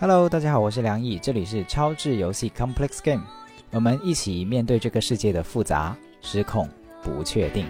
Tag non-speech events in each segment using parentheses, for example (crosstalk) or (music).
Hello，大家好，我是梁毅，这里是超智游戏 Complex Game，我们一起面对这个世界的复杂、失控、不确定。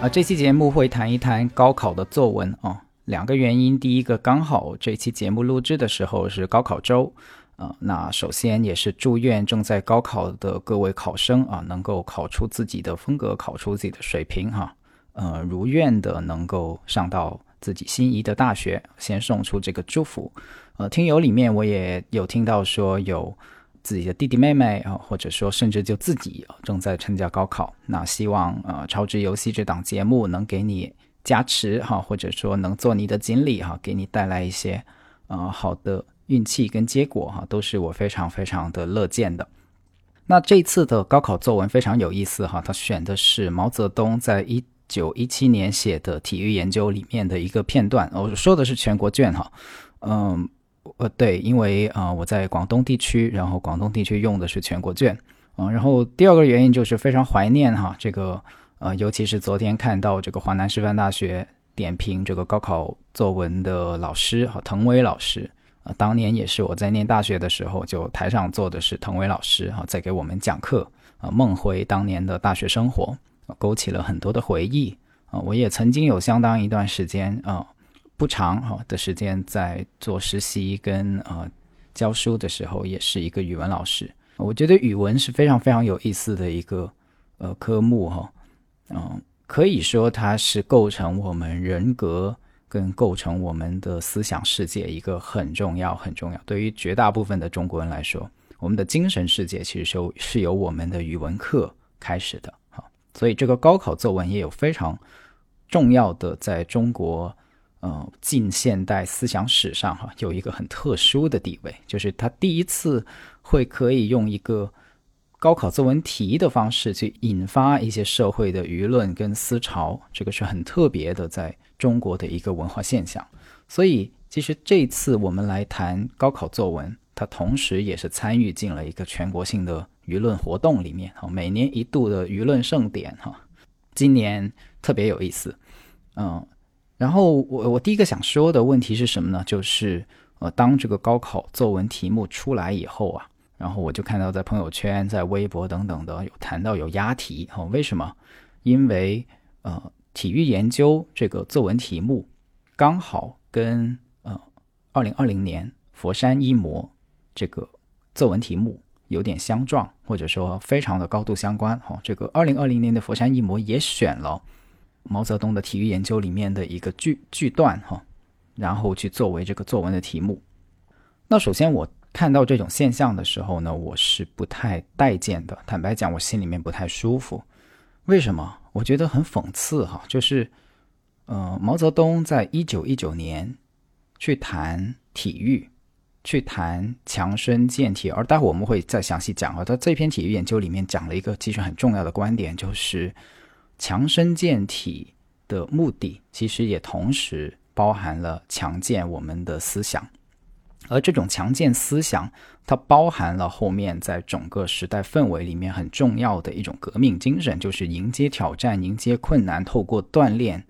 啊，这期节目会谈一谈高考的作文哦。两个原因，第一个刚好这期节目录制的时候是高考周，啊，那首先也是祝愿正在高考的各位考生啊，能够考出自己的风格，考出自己的水平哈，呃，如愿的能够上到自己心仪的大学，先送出这个祝福。呃，听友里面我也有听到说有。自己的弟弟妹妹啊，或者说甚至就自己正在参加高考，那希望呃超值游戏这档节目能给你加持哈，或者说能做你的锦鲤哈，给你带来一些呃好的运气跟结果哈，都是我非常非常的乐见的。那这次的高考作文非常有意思哈，他选的是毛泽东在一九一七年写的《体育研究》里面的一个片段，我说的是全国卷哈，嗯。呃，对，因为啊，我在广东地区，然后广东地区用的是全国卷，嗯，然后第二个原因就是非常怀念哈，这个呃，尤其是昨天看到这个华南师范大学点评这个高考作文的老师哈，滕威老师啊，当年也是我在念大学的时候，就台上坐的是滕威老师哈，在给我们讲课啊，梦回当年的大学生活，勾起了很多的回忆啊，我也曾经有相当一段时间啊。不长哈的时间在做实习跟呃教书的时候，也是一个语文老师。我觉得语文是非常非常有意思的一个呃科目哈，嗯，可以说它是构成我们人格跟构成我们的思想世界一个很重要很重要。对于绝大部分的中国人来说，我们的精神世界其实是由是由我们的语文课开始的哈。所以这个高考作文也有非常重要的在中国。呃，近现代思想史上哈有一个很特殊的地位，就是他第一次会可以用一个高考作文题的方式去引发一些社会的舆论跟思潮，这个是很特别的，在中国的一个文化现象。所以，其实这次我们来谈高考作文，它同时也是参与进了一个全国性的舆论活动里面哈，每年一度的舆论盛典哈，今年特别有意思，嗯。然后我我第一个想说的问题是什么呢？就是呃，当这个高考作文题目出来以后啊，然后我就看到在朋友圈、在微博等等的有谈到有押题哦，为什么？因为呃，体育研究这个作文题目刚好跟呃，二零二零年佛山一模这个作文题目有点相撞，或者说非常的高度相关哈。这个二零二零年的佛山一模也选了。毛泽东的体育研究里面的一个句句段哈，然后去作为这个作文的题目。那首先我看到这种现象的时候呢，我是不太待见的。坦白讲，我心里面不太舒服。为什么？我觉得很讽刺哈，就是呃，毛泽东在一九一九年去谈体育，去谈强身健体，而待会我们会再详细讲啊。他这篇体育研究里面讲了一个其实很重要的观点，就是。强身健体的目的，其实也同时包含了强健我们的思想，而这种强健思想，它包含了后面在整个时代氛围里面很重要的一种革命精神，就是迎接挑战、迎接困难，透过锻炼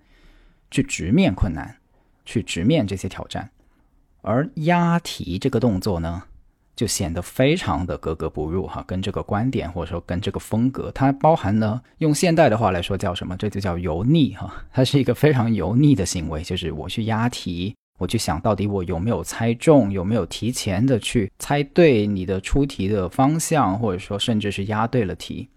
去直面困难，去直面这些挑战。而押题这个动作呢？就显得非常的格格不入哈，跟这个观点或者说跟这个风格，它包含了用现代的话来说叫什么？这就叫油腻哈，它是一个非常油腻的行为，就是我去押题，我去想到底我有没有猜中，有没有提前的去猜对你的出题的方向，或者说甚至是押对了题，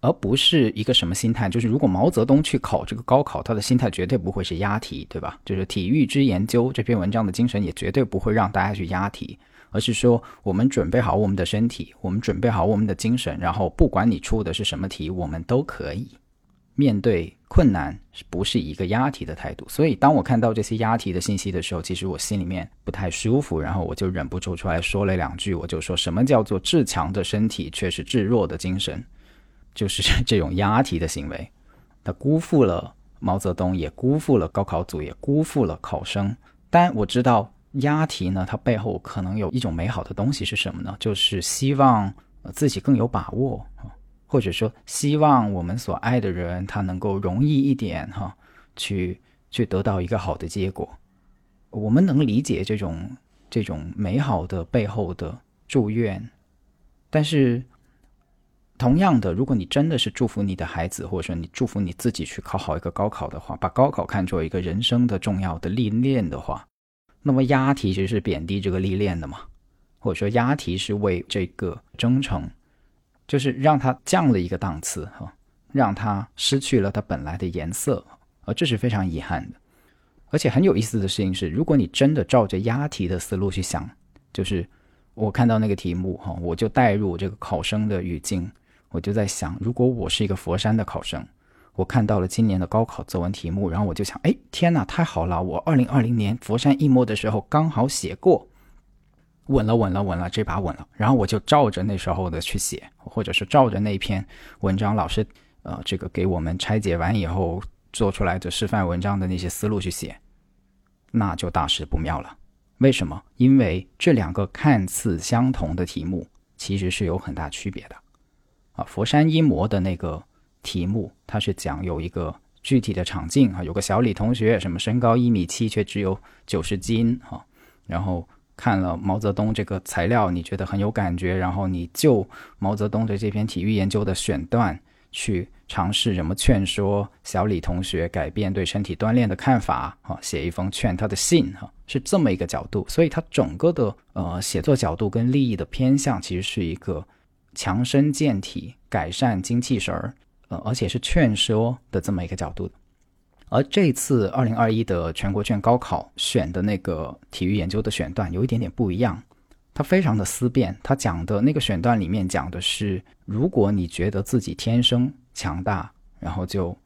而不是一个什么心态，就是如果毛泽东去考这个高考，他的心态绝对不会是押题，对吧？就是体育之研究这篇文章的精神也绝对不会让大家去押题。而是说，我们准备好我们的身体，我们准备好我们的精神，然后不管你出的是什么题，我们都可以面对困难，不是一个押题的态度。所以，当我看到这些押题的信息的时候，其实我心里面不太舒服，然后我就忍不住出来说了两句，我就说什么叫做至强的身体却是至弱的精神，(laughs) 就是这种押题的行为，他辜负了毛泽东，也辜负了高考组，也辜负了考生。但我知道。押题呢，它背后可能有一种美好的东西是什么呢？就是希望自己更有把握，或者说希望我们所爱的人他能够容易一点哈，去去得到一个好的结果。我们能理解这种这种美好的背后的祝愿，但是同样的，如果你真的是祝福你的孩子，或者说你祝福你自己去考好一个高考的话，把高考看作一个人生的重要的历练的话，那么押题其实是贬低这个历练的嘛？或者说押题是为这个征程，就是让它降了一个档次哈，让它失去了它本来的颜色，而这是非常遗憾的。而且很有意思的事情是，如果你真的照着押题的思路去想，就是我看到那个题目哈，我就带入这个考生的语境，我就在想，如果我是一个佛山的考生，我看到了今年的高考作文题目，然后我就想，哎，天哪，太好了！我二零二零年佛山一模的时候刚好写过，稳了，稳了，稳了，这把稳了。然后我就照着那时候的去写，或者是照着那篇文章老师呃这个给我们拆解完以后做出来的示范文章的那些思路去写。那就大事不妙了。为什么？因为这两个看似相同的题目，其实是有很大区别的。啊，佛山一模的那个题目，它是讲有一个具体的场景啊，有个小李同学，什么身高一米七，却只有九十斤啊。然后看了毛泽东这个材料，你觉得很有感觉，然后你就毛泽东的这篇体育研究的选段。去尝试怎么劝说小李同学改变对身体锻炼的看法，哈，写一封劝他的信，哈，是这么一个角度。所以他整个的呃写作角度跟利益的偏向，其实是一个强身健体、改善精气神儿，呃，而且是劝说的这么一个角度。而这次二零二一的全国卷高考选的那个体育研究的选段，有一点点不一样。他非常的思辨，他讲的那个选段里面讲的是，如果你觉得自己天生强大，然后就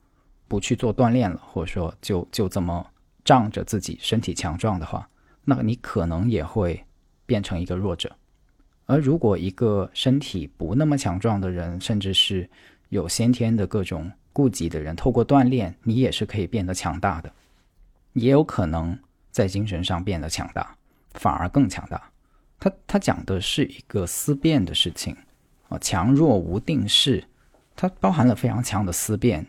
不去做锻炼了，或者说就就这么仗着自己身体强壮的话，那你可能也会变成一个弱者。而如果一个身体不那么强壮的人，甚至是有先天的各种顾及的人，透过锻炼，你也是可以变得强大的，也有可能在精神上变得强大，反而更强大。他他讲的是一个思辨的事情啊，强弱无定式，它包含了非常强的思辨，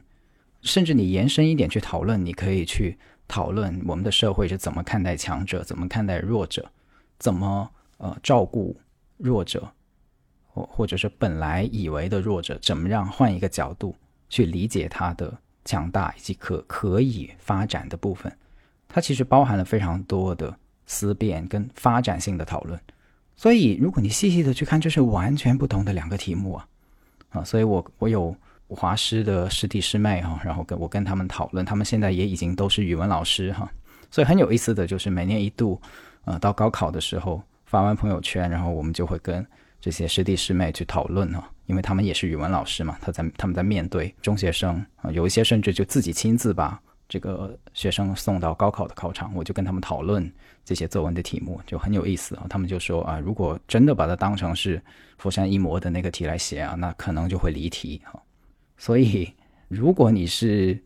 甚至你延伸一点去讨论，你可以去讨论我们的社会是怎么看待强者，怎么看待弱者，怎么呃照顾弱者，或或者是本来以为的弱者，怎么样换一个角度去理解它的强大以及可可以发展的部分，它其实包含了非常多的思辨跟发展性的讨论。所以，如果你细细的去看，这是完全不同的两个题目啊，啊，所以我我有华师的师弟师妹哈，然后跟我跟他们讨论，他们现在也已经都是语文老师哈，所以很有意思的就是每年一度，呃，到高考的时候发完朋友圈，然后我们就会跟这些师弟师妹去讨论哈，因为他们也是语文老师嘛，他在他们在面对中学生啊，有一些甚至就自己亲自把这个学生送到高考的考场，我就跟他们讨论。这些作文的题目就很有意思啊，他们就说啊，如果真的把它当成是佛山一模的那个题来写啊，那可能就会离题哈。所以，如果你是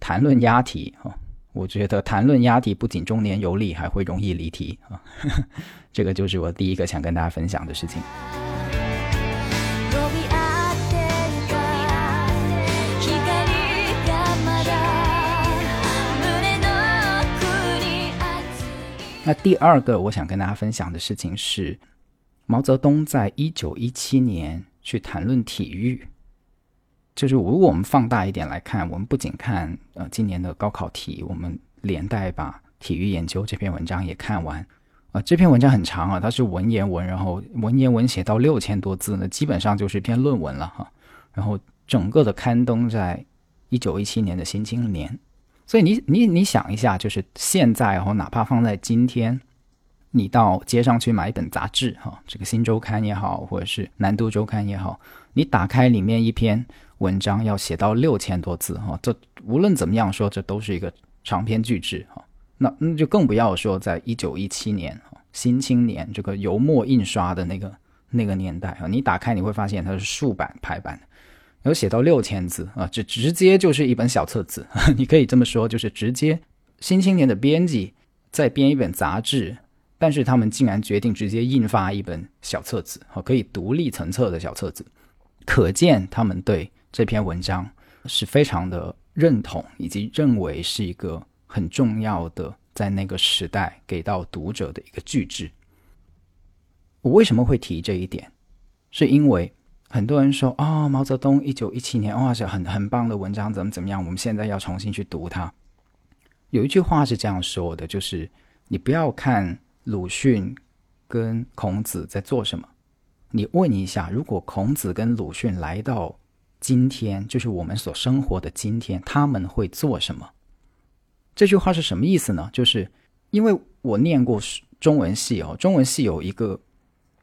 谈论押题哈，我觉得谈论押题不仅中年有理，还会容易离题啊。(laughs) 这个就是我第一个想跟大家分享的事情。那第二个我想跟大家分享的事情是，毛泽东在一九一七年去谈论体育。就是如果我们放大一点来看，我们不仅看呃今年的高考题，我们连带把体育研究这篇文章也看完。啊，这篇文章很长啊，它是文言文，然后文言文写到六千多字呢，基本上就是一篇论文了哈。然后整个的刊登在一九一七年的《新青年》。所以你你你想一下，就是现在哈，哪怕放在今天，你到街上去买一本杂志哈，这个《新周刊》也好，或者是《南都周刊》也好，你打开里面一篇文章要写到六千多字哈，这无论怎么样说，这都是一个长篇巨制哈。那那就更不要说在一九一七年《新青年》这个油墨印刷的那个那个年代啊，你打开你会发现它是竖版排版的。有写到六千字啊，这直接就是一本小册子，(laughs) 你可以这么说，就是直接《新青年》的编辑在编一本杂志，但是他们竟然决定直接印发一本小册子，哈，可以独立成册的小册子，可见他们对这篇文章是非常的认同，以及认为是一个很重要的在那个时代给到读者的一个巨制。我为什么会提这一点？是因为很多人说啊，毛泽东一九一七年哇是很很棒的文章，怎么怎么样？我们现在要重新去读它。有一句话是这样说的，就是你不要看。鲁迅跟孔子在做什么？你问一下，如果孔子跟鲁迅来到今天，就是我们所生活的今天，他们会做什么？这句话是什么意思呢？就是因为我念过中文系哦，中文系有一个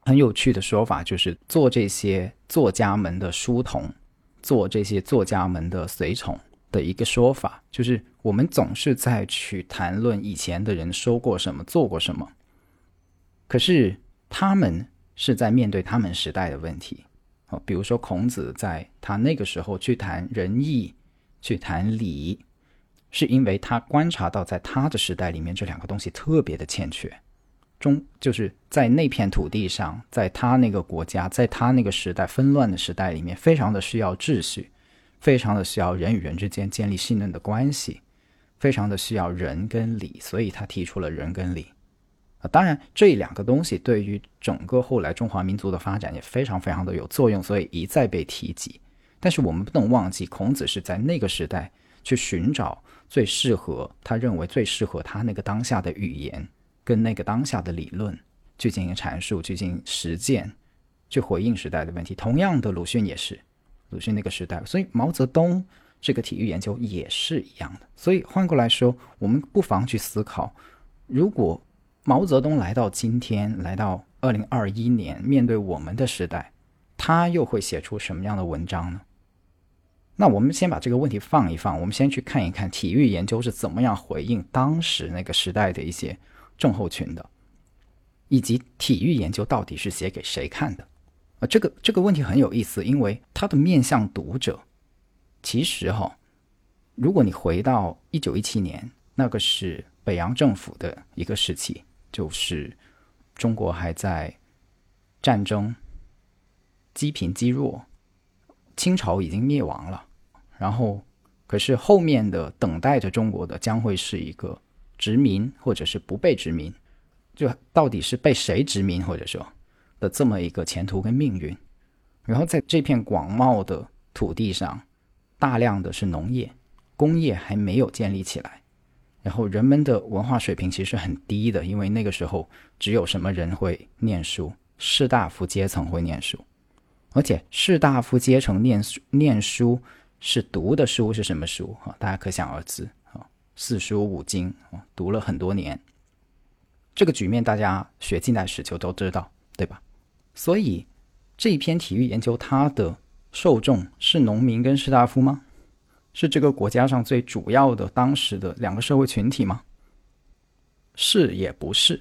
很有趣的说法，就是做这些作家们的书童，做这些作家们的随从的一个说法，就是我们总是在去谈论以前的人说过什么，做过什么。可是他们是在面对他们时代的问题，哦，比如说孔子在他那个时候去谈仁义，去谈礼，是因为他观察到在他的时代里面这两个东西特别的欠缺，中就是在那片土地上，在他那个国家，在他那个时代纷乱的时代里面，非常的需要秩序，非常的需要人与人之间建立信任的关系，非常的需要仁跟礼，所以他提出了仁跟礼礼。当然，这两个东西对于整个后来中华民族的发展也非常非常的有作用，所以一再被提及。但是我们不能忘记，孔子是在那个时代去寻找最适合他认为最适合他那个当下的语言跟那个当下的理论去进行阐述、去进行实践、去回应时代的问题。同样的，鲁迅也是鲁迅那个时代，所以毛泽东这个体育研究也是一样的。所以换过来说，我们不妨去思考，如果。毛泽东来到今天，来到二零二一年，面对我们的时代，他又会写出什么样的文章呢？那我们先把这个问题放一放，我们先去看一看体育研究是怎么样回应当时那个时代的一些症候群的，以及体育研究到底是写给谁看的？啊，这个这个问题很有意思，因为它的面向读者，其实哈，如果你回到一九一七年，那个是北洋政府的一个时期。就是中国还在战争，积贫积弱，清朝已经灭亡了。然后，可是后面的等待着中国的将会是一个殖民，或者是不被殖民，就到底是被谁殖民，或者说的这么一个前途跟命运。然后在这片广袤的土地上，大量的是农业，工业还没有建立起来。然后人们的文化水平其实很低的，因为那个时候只有什么人会念书，士大夫阶层会念书，而且士大夫阶层念书念书是读的书是什么书啊？大家可想而知啊，四书五经啊，读了很多年。这个局面大家学近代史就都知道，对吧？所以这一篇体育研究它的受众是农民跟士大夫吗？是这个国家上最主要的当时的两个社会群体吗？是也不是。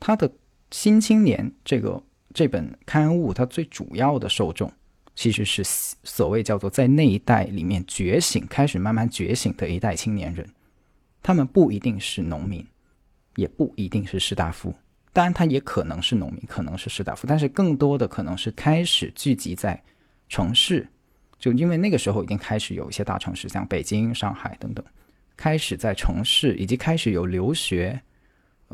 他的《新青年》这个这本刊物，它最主要的受众其实是所谓叫做在那一代里面觉醒、开始慢慢觉醒的一代青年人。他们不一定是农民，也不一定是士大夫，当然他也可能是农民，可能是士大夫，但是更多的可能是开始聚集在城市。就因为那个时候已经开始有一些大城市，像北京、上海等等，开始在城市以及开始有留学，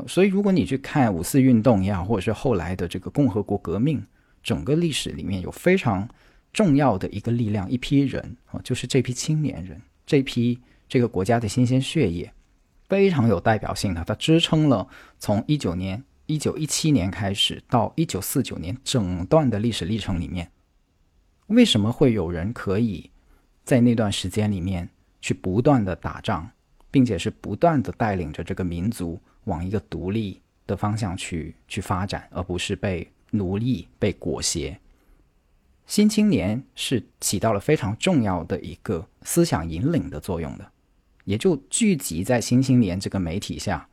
所以如果你去看五四运动也好，或者是后来的这个共和国革命，整个历史里面有非常重要的一个力量，一批人啊，就是这批青年人，这批这个国家的新鲜血液，非常有代表性的，它支撑了从一九年、一九一七年开始到一九四九年整段的历史历程里面。为什么会有人可以在那段时间里面去不断的打仗，并且是不断的带领着这个民族往一个独立的方向去去发展，而不是被奴役、被裹挟？新青年是起到了非常重要的一个思想引领的作用的，也就聚集在新青年这个媒体下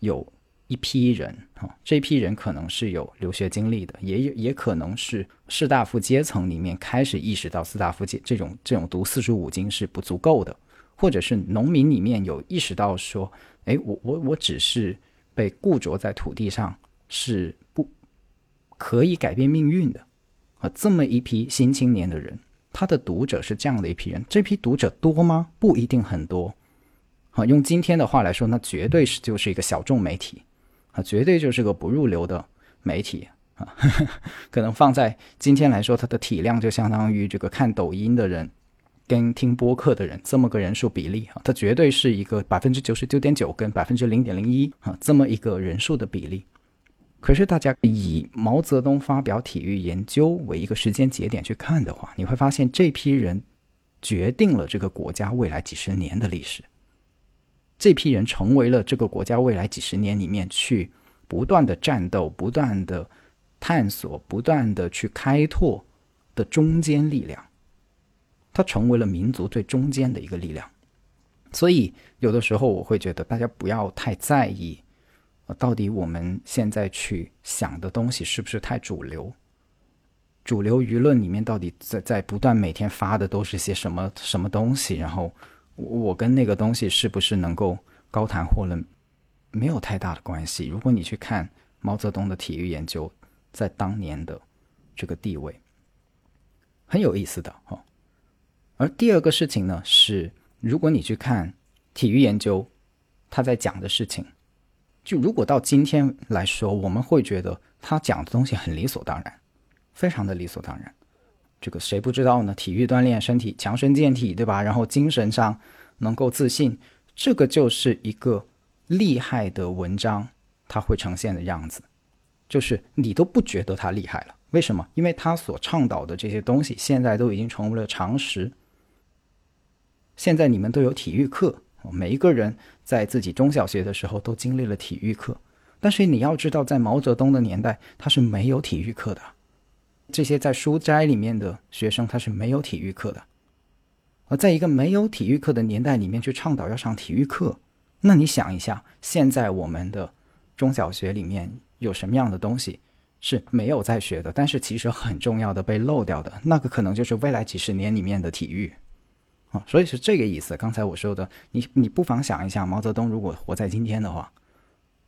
有。一批人啊，这批人可能是有留学经历的，也也可能是士大夫阶层里面开始意识到士大夫阶这种这种读四书五经是不足够的，或者是农民里面有意识到说，哎，我我我只是被固着在土地上是不可以改变命运的啊！这么一批新青年的人，他的读者是这样的一批人，这批读者多吗？不一定很多。啊，用今天的话来说，那绝对是就是一个小众媒体啊，绝对就是个不入流的媒体啊。(laughs) 可能放在今天来说，它的体量就相当于这个看抖音的人。跟听播客的人这么个人数比例啊，它绝对是一个百分之九十九点九跟百分之零点零一啊这么一个人数的比例。可是大家以毛泽东发表体育研究为一个时间节点去看的话，你会发现这批人决定了这个国家未来几十年的历史。这批人成为了这个国家未来几十年里面去不断的战斗、不断的探索、不断的去开拓的中坚力量。它成为了民族最中间的一个力量，所以有的时候我会觉得大家不要太在意，到底我们现在去想的东西是不是太主流？主流舆论里面到底在在不断每天发的都是些什么什么东西？然后我跟那个东西是不是能够高谈阔论？没有太大的关系。如果你去看毛泽东的体育研究在当年的这个地位，很有意思的哈。而第二个事情呢，是如果你去看体育研究，他在讲的事情，就如果到今天来说，我们会觉得他讲的东西很理所当然，非常的理所当然。这个谁不知道呢？体育锻炼身体，强身健体，对吧？然后精神上能够自信，这个就是一个厉害的文章，它会呈现的样子，就是你都不觉得他厉害了。为什么？因为他所倡导的这些东西，现在都已经成为了常识。现在你们都有体育课，每一个人在自己中小学的时候都经历了体育课。但是你要知道，在毛泽东的年代，他是没有体育课的。这些在书斋里面的学生，他是没有体育课的。而在一个没有体育课的年代里面去倡导要上体育课，那你想一下，现在我们的中小学里面有什么样的东西是没有在学的，但是其实很重要的被漏掉的？那个可能就是未来几十年里面的体育。啊，所以是这个意思。刚才我说的，你你不妨想一下，毛泽东如果活在今天的话，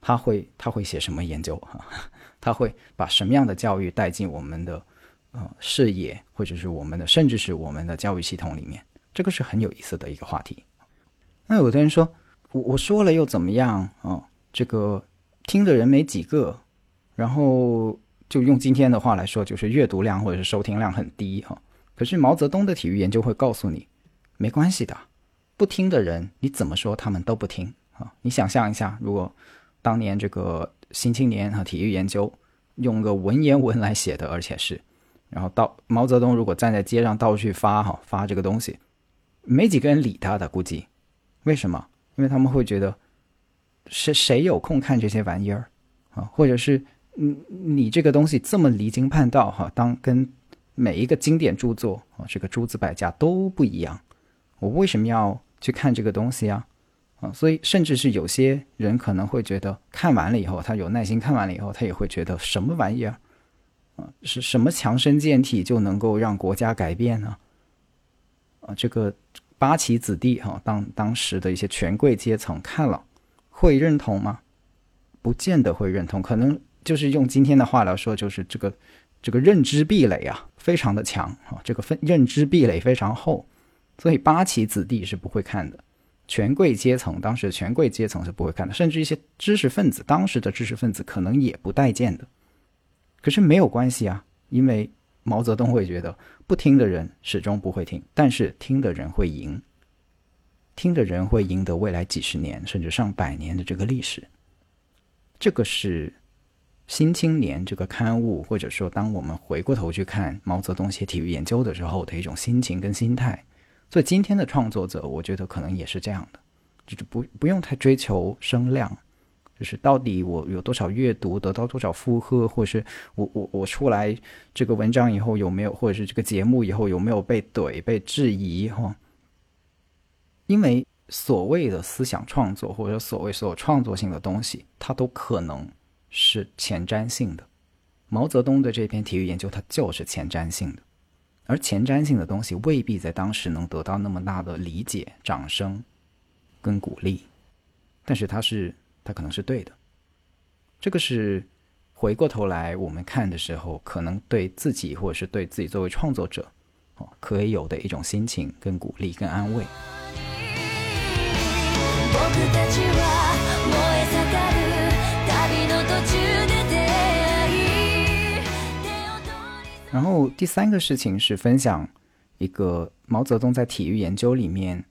他会他会写什么研究？他会把什么样的教育带进我们的呃视野，或者是我们的，甚至是我们的教育系统里面？这个是很有意思的一个话题。那有的人说，我我说了又怎么样？啊，这个听的人没几个，然后就用今天的话来说，就是阅读量或者是收听量很低哈。可是毛泽东的体育研究会告诉你。没关系的，不听的人你怎么说他们都不听啊！你想象一下，如果当年这个《新青年》和体育研究用个文言文来写的，而且是，然后到毛泽东如果站在街上到处发哈发这个东西，没几个人理他的，估计为什么？因为他们会觉得谁谁有空看这些玩意儿啊？或者是你你这个东西这么离经叛道哈？当跟每一个经典著作啊，这个诸子百家都不一样。我为什么要去看这个东西啊？啊，所以甚至是有些人可能会觉得，看完了以后，他有耐心看完了以后，他也会觉得什么玩意儿啊？是什么强身健体就能够让国家改变呢？啊，这个八旗子弟哈，当当时的一些权贵阶层看了，会认同吗？不见得会认同，可能就是用今天的话来说，就是这个这个认知壁垒啊，非常的强啊，这个分认知壁垒非常厚。所以八旗子弟是不会看的，权贵阶层当时的权贵阶层是不会看的，甚至一些知识分子，当时的知识分子可能也不待见的。可是没有关系啊，因为毛泽东会觉得不听的人始终不会听，但是听的人会赢，听的人会赢得未来几十年甚至上百年的这个历史。这个是《新青年》这个刊物，或者说当我们回过头去看毛泽东写体育研究的时候的一种心情跟心态。所以今天的创作者，我觉得可能也是这样的，就是不不用太追求声量，就是到底我有多少阅读，得到多少负荷，或者是我我我出来这个文章以后有没有，或者是这个节目以后有没有被怼、被质疑哈？因为所谓的思想创作，或者所谓所有创作性的东西，它都可能是前瞻性的。毛泽东的这篇体育研究，它就是前瞻性的。而前瞻性的东西未必在当时能得到那么大的理解、掌声跟鼓励，但是它是它可能是对的，这个是回过头来我们看的时候，可能对自己或者是对自己作为创作者，哦，可以有的一种心情、跟鼓励、跟安慰。然后第三个事情是分享一个毛泽东在体育研究里面，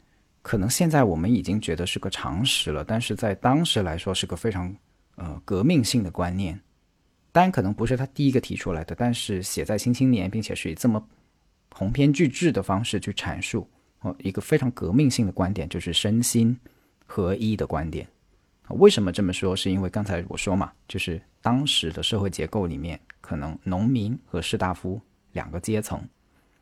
可能现在我们已经觉得是个常识了，但是在当时来说是个非常呃革命性的观念。当然可能不是他第一个提出来的，但是写在《新青年》，并且是以这么鸿篇巨制的方式去阐述哦一个非常革命性的观点，就是身心合一的观点。为什么这么说？是因为刚才我说嘛，就是当时的社会结构里面。可能农民和士大夫两个阶层，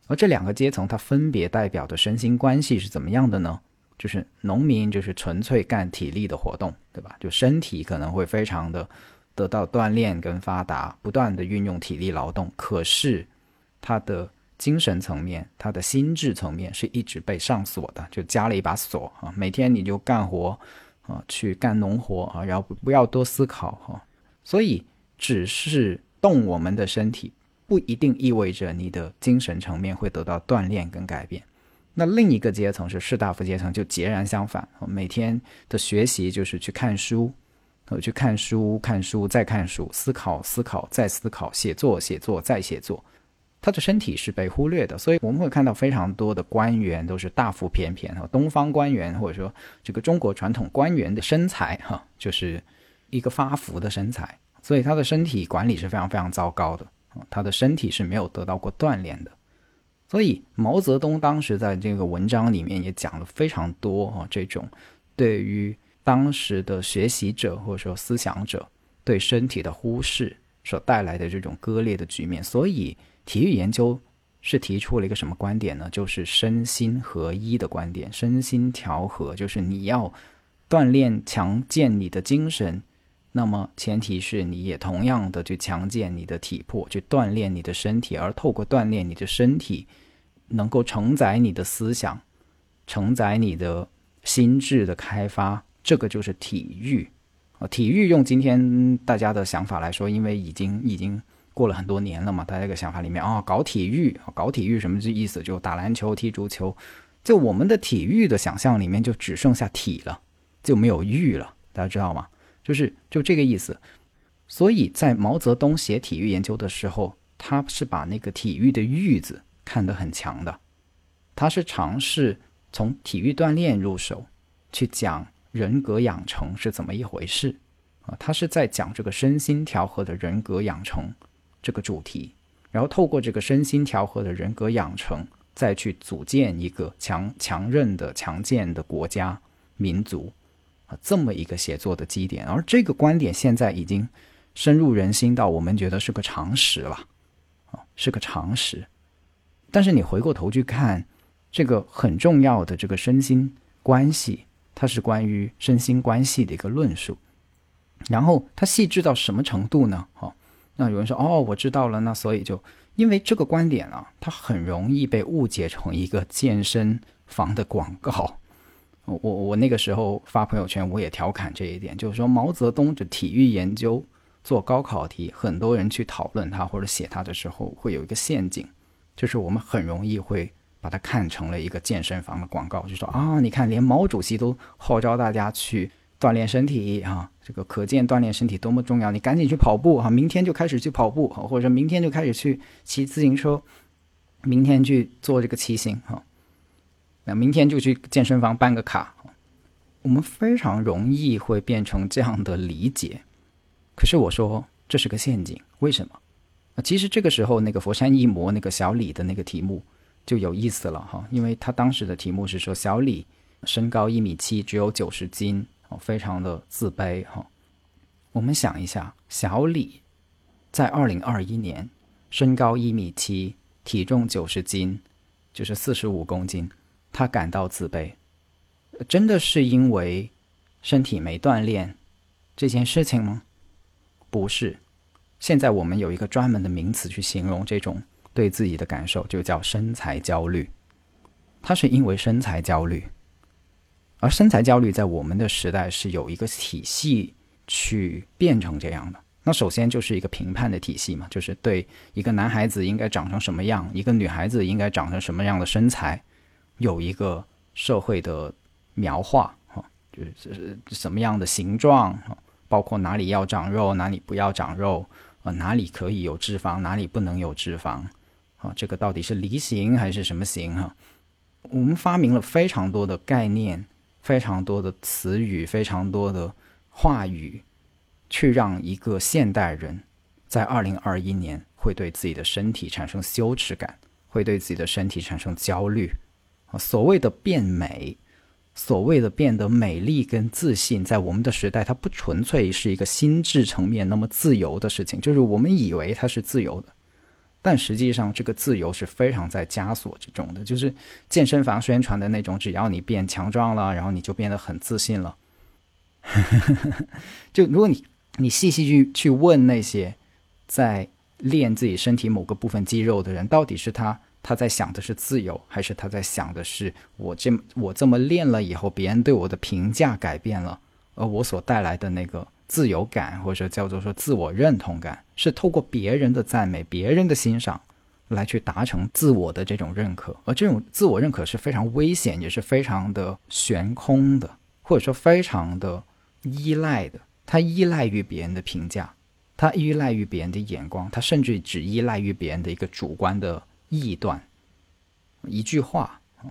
而这两个阶层它分别代表的身心关系是怎么样的呢？就是农民就是纯粹干体力的活动，对吧？就身体可能会非常的得到锻炼跟发达，不断的运用体力劳动。可是他的精神层面、他的心智层面是一直被上锁的，就加了一把锁啊！每天你就干活啊，去干农活啊，然后不要多思考哈。所以只是。动我们的身体不一定意味着你的精神层面会得到锻炼跟改变。那另一个阶层是士大夫阶层，就截然相反。每天的学习就是去看书，呃，去看书、看书再看书，思考、思考再思考，写作、写作再写作。他的身体是被忽略的，所以我们会看到非常多的官员都是大腹便便哈，东方官员或者说这个中国传统官员的身材哈，就是一个发福的身材。所以他的身体管理是非常非常糟糕的他的身体是没有得到过锻炼的。所以毛泽东当时在这个文章里面也讲了非常多啊，这种对于当时的学习者或者说思想者对身体的忽视所带来的这种割裂的局面。所以体育研究是提出了一个什么观点呢？就是身心合一的观点，身心调和，就是你要锻炼强健你的精神。那么前提是你也同样的去强健你的体魄，去锻炼你的身体，而透过锻炼你的身体，能够承载你的思想，承载你的心智的开发，这个就是体育。啊，体育用今天大家的想法来说，因为已经已经过了很多年了嘛，大家这个想法里面啊，搞体育，搞体育什么意思？就打篮球、踢足球，就我们的体育的想象里面就只剩下体了，就没有育了，大家知道吗？就是就这个意思，所以在毛泽东写体育研究的时候，他是把那个体育的“育”字看得很强的，他是尝试从体育锻炼入手，去讲人格养成是怎么一回事。啊，他是在讲这个身心调和的人格养成这个主题，然后透过这个身心调和的人格养成，再去组建一个强强韧的、强健的国家民族。啊，这么一个写作的基点，而这个观点现在已经深入人心到我们觉得是个常识了，啊，是个常识。但是你回过头去看，这个很重要的这个身心关系，它是关于身心关系的一个论述。然后它细致到什么程度呢？哦，那有人说，哦，我知道了。那所以就因为这个观点啊，它很容易被误解成一个健身房的广告。我我那个时候发朋友圈，我也调侃这一点，就是说毛泽东的体育研究做高考题，很多人去讨论他或者写他的时候，会有一个陷阱，就是我们很容易会把它看成了一个健身房的广告，就说啊，你看连毛主席都号召大家去锻炼身体啊，这个可见锻炼身体多么重要，你赶紧去跑步哈，明天就开始去跑步，或者说明天就开始去骑自行车，明天去做这个骑行哈。那明天就去健身房办个卡，我们非常容易会变成这样的理解。可是我说这是个陷阱，为什么？啊，其实这个时候那个佛山一模那个小李的那个题目就有意思了哈，因为他当时的题目是说小李身高一米七，只有九十斤，非常的自卑哈。我们想一下，小李在二零二一年身高一米七，体重九十斤，就是四十五公斤。他感到自卑，真的是因为身体没锻炼这件事情吗？不是。现在我们有一个专门的名词去形容这种对自己的感受，就叫身材焦虑。他是因为身材焦虑，而身材焦虑在我们的时代是有一个体系去变成这样的？那首先就是一个评判的体系嘛，就是对一个男孩子应该长成什么样，一个女孩子应该长成什么样的身材，有一个社会的描画哈，就是什么样的形状包括哪里要长肉，哪里不要长肉，啊，哪里可以有脂肪，哪里不能有脂肪，啊，这个到底是梨形还是什么形哈？我们发明了非常多的概念，非常多的词语，非常多的话语。去让一个现代人在二零二一年会对自己的身体产生羞耻感，会对自己的身体产生焦虑。所谓的变美，所谓的变得美丽跟自信，在我们的时代，它不纯粹是一个心智层面那么自由的事情。就是我们以为它是自由的，但实际上这个自由是非常在枷锁之中的。就是健身房宣传的那种，只要你变强壮了，然后你就变得很自信了。(laughs) 就如果你。你细细去去问那些在练自己身体某个部分肌肉的人，到底是他他在想的是自由，还是他在想的是我这我这么练了以后，别人对我的评价改变了，而我所带来的那个自由感，或者叫做说自我认同感，是透过别人的赞美、别人的欣赏来去达成自我的这种认可，而这种自我认可是非常危险，也是非常的悬空的，或者说非常的依赖的。他依赖于别人的评价，他依赖于别人的眼光，他甚至只依赖于别人的一个主观的臆断，一句话啊。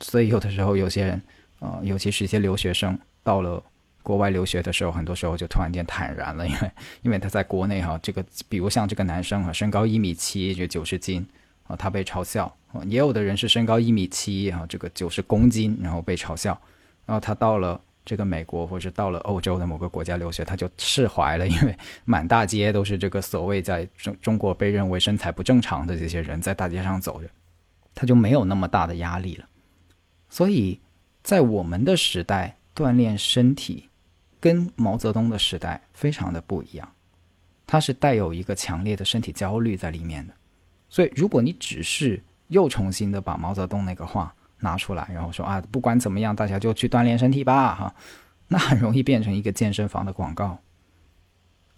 所以有的时候，有些人啊，尤其是一些留学生，到了国外留学的时候，很多时候就突然间坦然了，因为因为他在国内哈，这个比如像这个男生啊，身高一米七，就九十斤啊，他被嘲笑；也有的人是身高一米七啊，这个九十公斤，然后被嘲笑，然后他到了。这个美国或者到了欧洲的某个国家留学，他就释怀了，因为满大街都是这个所谓在中中国被认为身材不正常的这些人在大街上走着，他就没有那么大的压力了。所以在我们的时代，锻炼身体跟毛泽东的时代非常的不一样，它是带有一个强烈的身体焦虑在里面的。所以，如果你只是又重新的把毛泽东那个话。拿出来，然后说啊，不管怎么样，大家就去锻炼身体吧，哈，(laughs) 那很容易变成一个健身房的广告。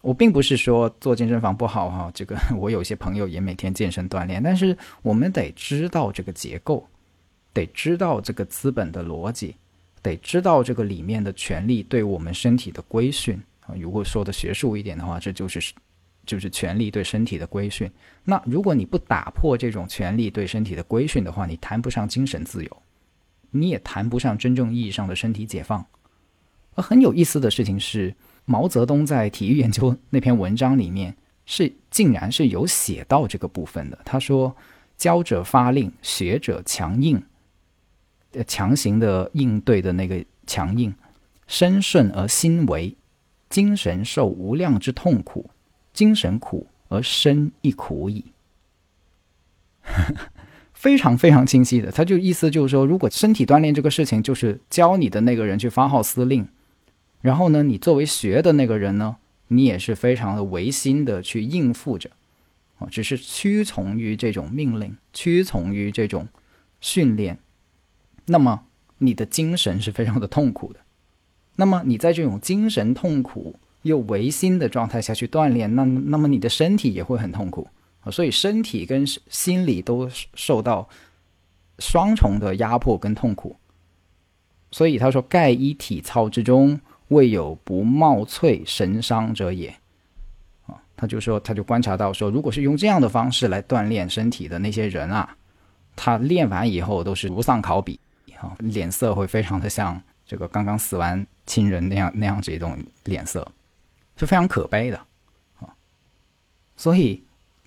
我并不是说做健身房不好哈，这个我有些朋友也每天健身锻炼，但是我们得知道这个结构，得知道这个资本的逻辑，得知道这个里面的权利对我们身体的规训啊。如果说的学术一点的话，这就是。就是权力对身体的规训。那如果你不打破这种权力对身体的规训的话，你谈不上精神自由，你也谈不上真正意义上的身体解放。而很有意思的事情是，毛泽东在体育研究 (laughs) 那篇文章里面是竟然是有写到这个部分的。他说：“教者发令，学者强硬，呃，强行的应对的那个强硬，身顺而心为，精神受无量之痛苦。”精神苦而身亦苦矣，(laughs) 非常非常清晰的，他就意思就是说，如果身体锻炼这个事情，就是教你的那个人去发号司令，然后呢，你作为学的那个人呢，你也是非常的违心的去应付着，啊，只是屈从于这种命令，屈从于这种训练，那么你的精神是非常的痛苦的，那么你在这种精神痛苦。又违心的状态下去锻炼，那那么你的身体也会很痛苦啊，所以身体跟心理都受到双重的压迫跟痛苦。所以他说：“盖依体操之中，未有不冒瘁神伤者也。”啊，他就说，他就观察到说，如果是用这样的方式来锻炼身体的那些人啊，他练完以后都是如丧考妣啊，脸色会非常的像这个刚刚死完亲人那样那样子一种脸色。是非常可悲的，啊，所以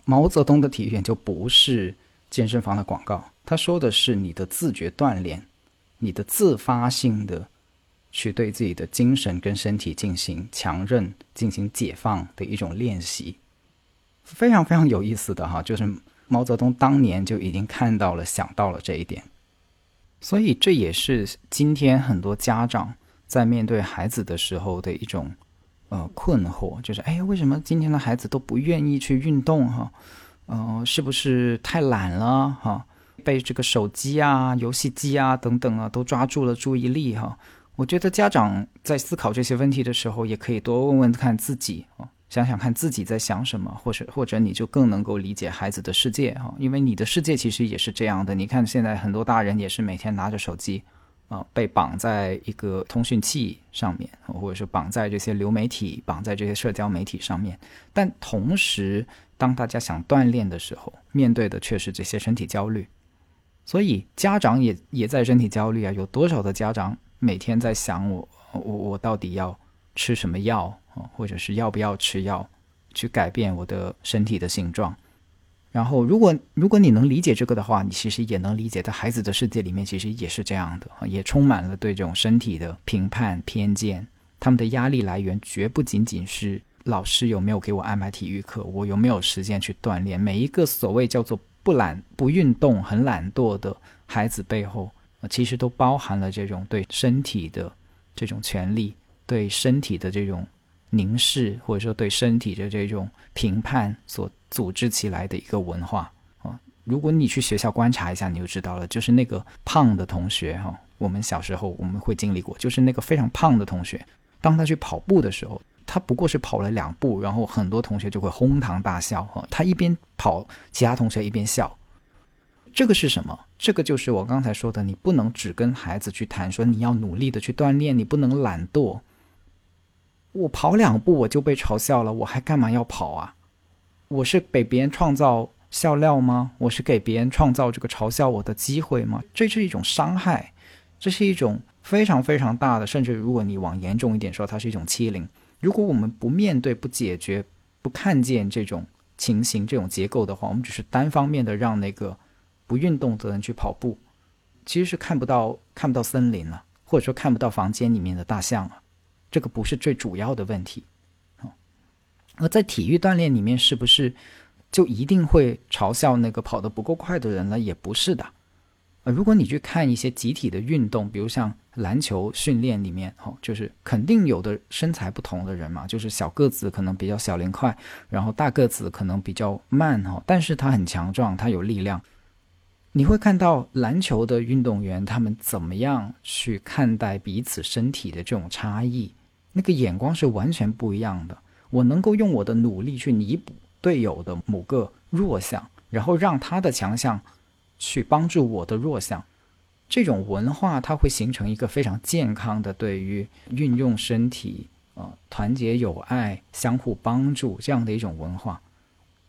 毛泽东的体育院就不是健身房的广告，他说的是你的自觉锻炼，你的自发性的去对自己的精神跟身体进行强韧、进行解放的一种练习，非常非常有意思的哈，就是毛泽东当年就已经看到了、想到了这一点，所以这也是今天很多家长在面对孩子的时候的一种。呃，困惑就是，哎，为什么今天的孩子都不愿意去运动哈？嗯，是不是太懒了哈？被这个手机啊、游戏机啊等等啊都抓住了注意力哈？我觉得家长在思考这些问题的时候，也可以多问问看自己啊，想想看自己在想什么，或者或者你就更能够理解孩子的世界哈，因为你的世界其实也是这样的。你看现在很多大人也是每天拿着手机，啊，被绑在一个通讯器上面，或者是绑在这些流媒体、绑在这些社交媒体上面。但同时，当大家想锻炼的时候，面对的却是这些身体焦虑，所以家长也也在身体焦虑啊。有多少的家长？每天在想我我我到底要吃什么药，或者是要不要吃药去改变我的身体的形状？然后，如果如果你能理解这个的话，你其实也能理解，在孩子的世界里面，其实也是这样的也充满了对这种身体的评判偏见。他们的压力来源绝不仅仅是老师有没有给我安排体育课，我有没有时间去锻炼。每一个所谓叫做不懒不运动、很懒惰的孩子背后。其实都包含了这种对身体的这种权利，对身体的这种凝视，或者说对身体的这种评判所组织起来的一个文化啊。如果你去学校观察一下，你就知道了。就是那个胖的同学哈，我们小时候我们会经历过，就是那个非常胖的同学，当他去跑步的时候，他不过是跑了两步，然后很多同学就会哄堂大笑哈。他一边跑，其他同学一边笑。这个是什么？这个就是我刚才说的，你不能只跟孩子去谈说你要努力的去锻炼，你不能懒惰。我跑两步我就被嘲笑了，我还干嘛要跑啊？我是给别人创造笑料吗？我是给别人创造这个嘲笑我的机会吗？这是一种伤害，这是一种非常非常大的，甚至如果你往严重一点说，它是一种欺凌。如果我们不面对、不解决、不看见这种情形、这种结构的话，我们只是单方面的让那个。不运动的人去跑步，其实是看不到看不到森林了，或者说看不到房间里面的大象了。这个不是最主要的问题。而在体育锻炼里面，是不是就一定会嘲笑那个跑得不够快的人呢？也不是的。呃，如果你去看一些集体的运动，比如像篮球训练里面，哦，就是肯定有的身材不同的人嘛，就是小个子可能比较小灵快，然后大个子可能比较慢哦，但是他很强壮，他有力量。你会看到篮球的运动员，他们怎么样去看待彼此身体的这种差异？那个眼光是完全不一样的。我能够用我的努力去弥补队友的某个弱项，然后让他的强项去帮助我的弱项。这种文化，它会形成一个非常健康的对于运用身体、呃团结友爱、相互帮助这样的一种文化。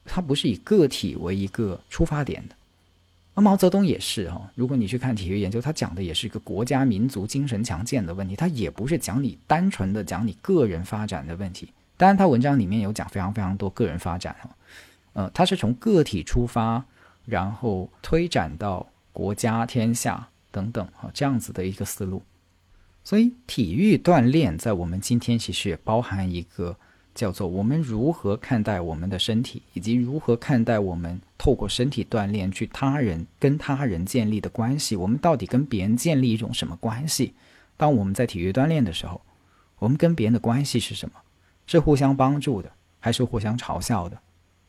它不是以个体为一个出发点的。那毛泽东也是哈，如果你去看体育研究，他讲的也是一个国家民族精神强健的问题，他也不是讲你单纯的讲你个人发展的问题。当然，他文章里面有讲非常非常多个人发展哈，呃，他是从个体出发，然后推展到国家天下等等哈这样子的一个思路。所以，体育锻炼在我们今天其实也包含一个。叫做我们如何看待我们的身体，以及如何看待我们透过身体锻炼去他人跟他人建立的关系。我们到底跟别人建立一种什么关系？当我们在体育锻炼的时候，我们跟别人的关系是什么？是互相帮助的，还是互相嘲笑的？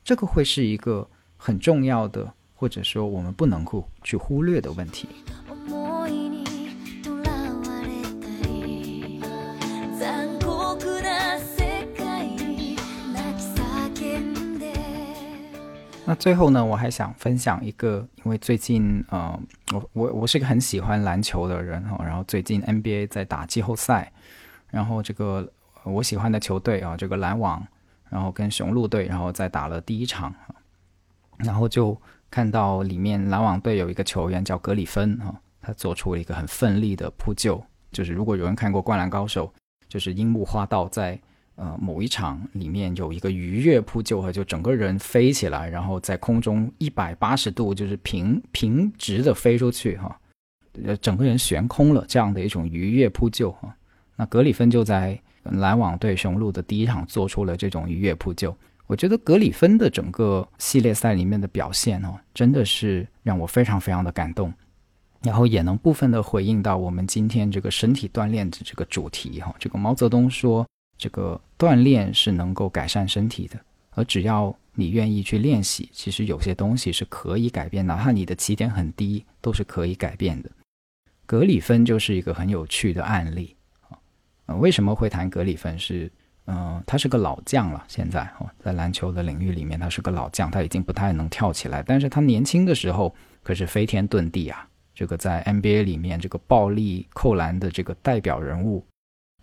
这个会是一个很重要的，或者说我们不能够去忽略的问题。那最后呢，我还想分享一个，因为最近呃，我我我是一个很喜欢篮球的人哈，然后最近 NBA 在打季后赛，然后这个我喜欢的球队啊，这个篮网，然后跟雄鹿队，然后在打了第一场，然后就看到里面篮网队有一个球员叫格里芬哈，他做出了一个很奋力的扑救，就是如果有人看过《灌篮高手》，就是樱木花道在。呃，某一场里面有一个鱼跃扑救哈，就整个人飞起来，然后在空中一百八十度就是平平直的飞出去哈，呃，整个人悬空了这样的一种鱼跃扑救哈。那格里芬就在篮网对雄鹿的第一场做出了这种鱼跃扑救。我觉得格里芬的整个系列赛里面的表现哦，真的是让我非常非常的感动，然后也能部分的回应到我们今天这个身体锻炼的这个主题哈。这个毛泽东说。这个锻炼是能够改善身体的，而只要你愿意去练习，其实有些东西是可以改变，哪怕你的起点很低，都是可以改变的。格里芬就是一个很有趣的案例呃，为什么会谈格里芬？是，嗯，他是个老将了。现在哦，在篮球的领域里面，他是个老将，他已经不太能跳起来。但是他年轻的时候可是飞天遁地啊！这个在 NBA 里面，这个暴力扣篮的这个代表人物。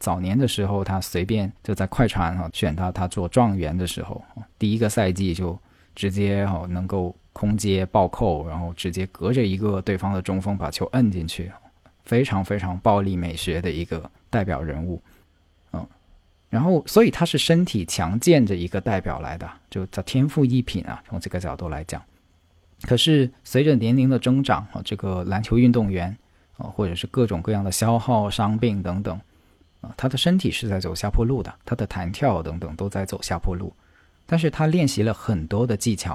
早年的时候，他随便就在快船哈选他，他做状元的时候，第一个赛季就直接哈能够空接暴扣，然后直接隔着一个对方的中锋把球摁进去，非常非常暴力美学的一个代表人物，嗯，然后所以他是身体强健的一个代表来的，就他天赋异品啊，从这个角度来讲。可是随着年龄的增长啊，这个篮球运动员啊，或者是各种各样的消耗、伤病等等。他的身体是在走下坡路的，他的弹跳等等都在走下坡路，但是他练习了很多的技巧，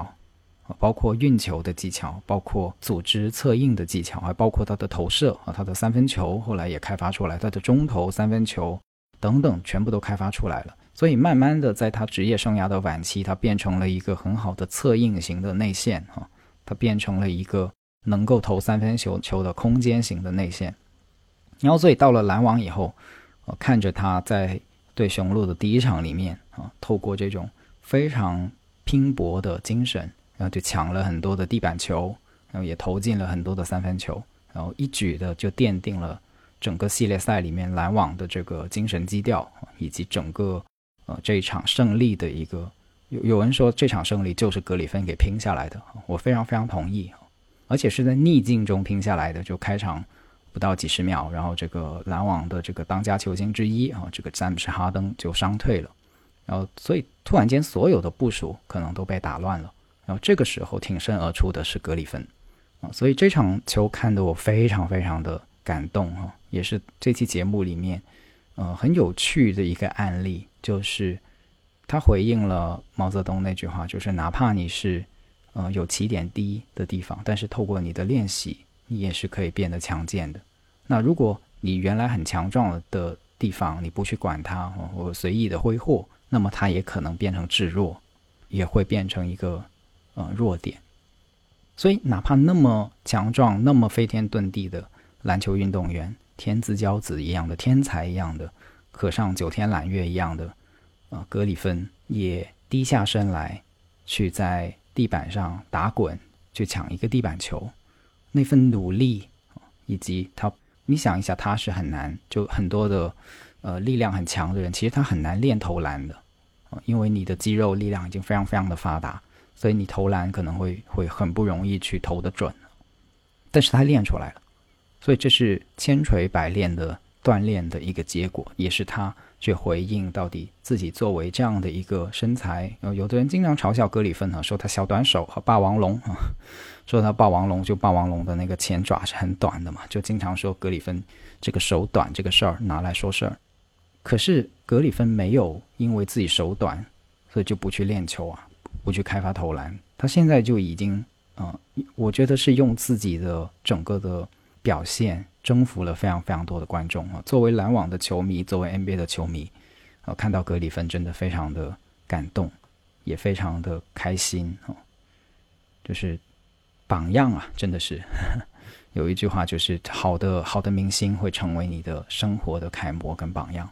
啊，包括运球的技巧，包括组织策应的技巧，还包括他的投射啊，他的三分球后来也开发出来，他的中投三分球等等全部都开发出来了。所以慢慢的，在他职业生涯的晚期，他变成了一个很好的策应型的内线啊，他变成了一个能够投三分球球的空间型的内线。然后所以到了篮网以后。我看着他在对雄鹿的第一场里面啊，透过这种非常拼搏的精神，然后就抢了很多的地板球，然后也投进了很多的三分球，然后一举的就奠定了整个系列赛里面篮网的这个精神基调，以及整个呃这一场胜利的一个有有人说这场胜利就是格里芬给拼下来的，我非常非常同意，而且是在逆境中拼下来的，就开场。不到几十秒，然后这个篮网的这个当家球星之一啊，这个詹姆斯哈登就伤退了，然后所以突然间所有的部署可能都被打乱了，然后这个时候挺身而出的是格里芬啊，所以这场球看得我非常非常的感动啊，也是这期节目里面呃很有趣的一个案例，就是他回应了毛泽东那句话，就是哪怕你是呃有起点低的地方，但是透过你的练习。你也是可以变得强健的。那如果你原来很强壮的地方，你不去管它，我随意的挥霍，那么它也可能变成至弱，也会变成一个呃弱点。所以，哪怕那么强壮、那么飞天遁地的篮球运动员，天之骄子一样的天才一样的，可上九天揽月一样的，呃，格里芬也低下身来，去在地板上打滚，去抢一个地板球。那份努力，以及他，你想一下，他是很难，就很多的，呃，力量很强的人，其实他很难练投篮的，啊，因为你的肌肉力量已经非常非常的发达，所以你投篮可能会会很不容易去投得准，但是他练出来了，所以这是千锤百炼的锻炼的一个结果，也是他去回应到底自己作为这样的一个身材，呃，有的人经常嘲笑格里芬啊，说他小短手和霸王龙啊。(laughs) 说他霸王龙就霸王龙的那个前爪是很短的嘛，就经常说格里芬这个手短这个事儿拿来说事儿。可是格里芬没有因为自己手短，所以就不去练球啊，不去开发投篮。他现在就已经，嗯，我觉得是用自己的整个的表现征服了非常非常多的观众啊。作为篮网的球迷，作为 NBA 的球迷，啊，看到格里芬真的非常的感动，也非常的开心啊，就是。榜样啊，真的是 (laughs) 有一句话，就是好的好的明星会成为你的生活的楷模跟榜样。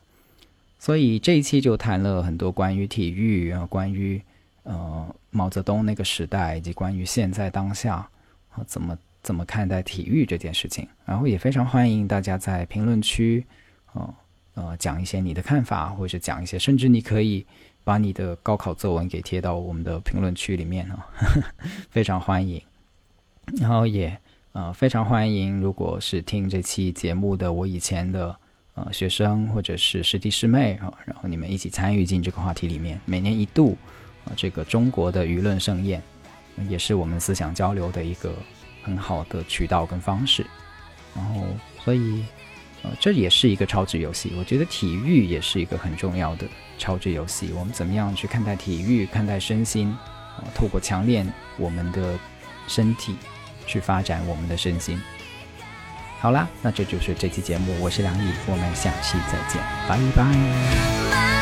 所以这一期就谈了很多关于体育啊，关于呃毛泽东那个时代，以及关于现在当下啊怎么怎么看待体育这件事情。然后也非常欢迎大家在评论区啊呃讲一些你的看法，或者是讲一些，甚至你可以把你的高考作文给贴到我们的评论区里面啊，(laughs) 非常欢迎。然后也呃非常欢迎，如果是听这期节目的我以前的呃学生或者是师弟师妹啊，然后你们一起参与进这个话题里面。每年一度啊，这个中国的舆论盛宴，也是我们思想交流的一个很好的渠道跟方式。然后所以呃这也是一个超值游戏，我觉得体育也是一个很重要的超值游戏。我们怎么样去看待体育，看待身心啊？透过强练我们的身体。去发展我们的身心。好啦，那这就是这期节目，我是梁毅，我们下期再见，拜拜。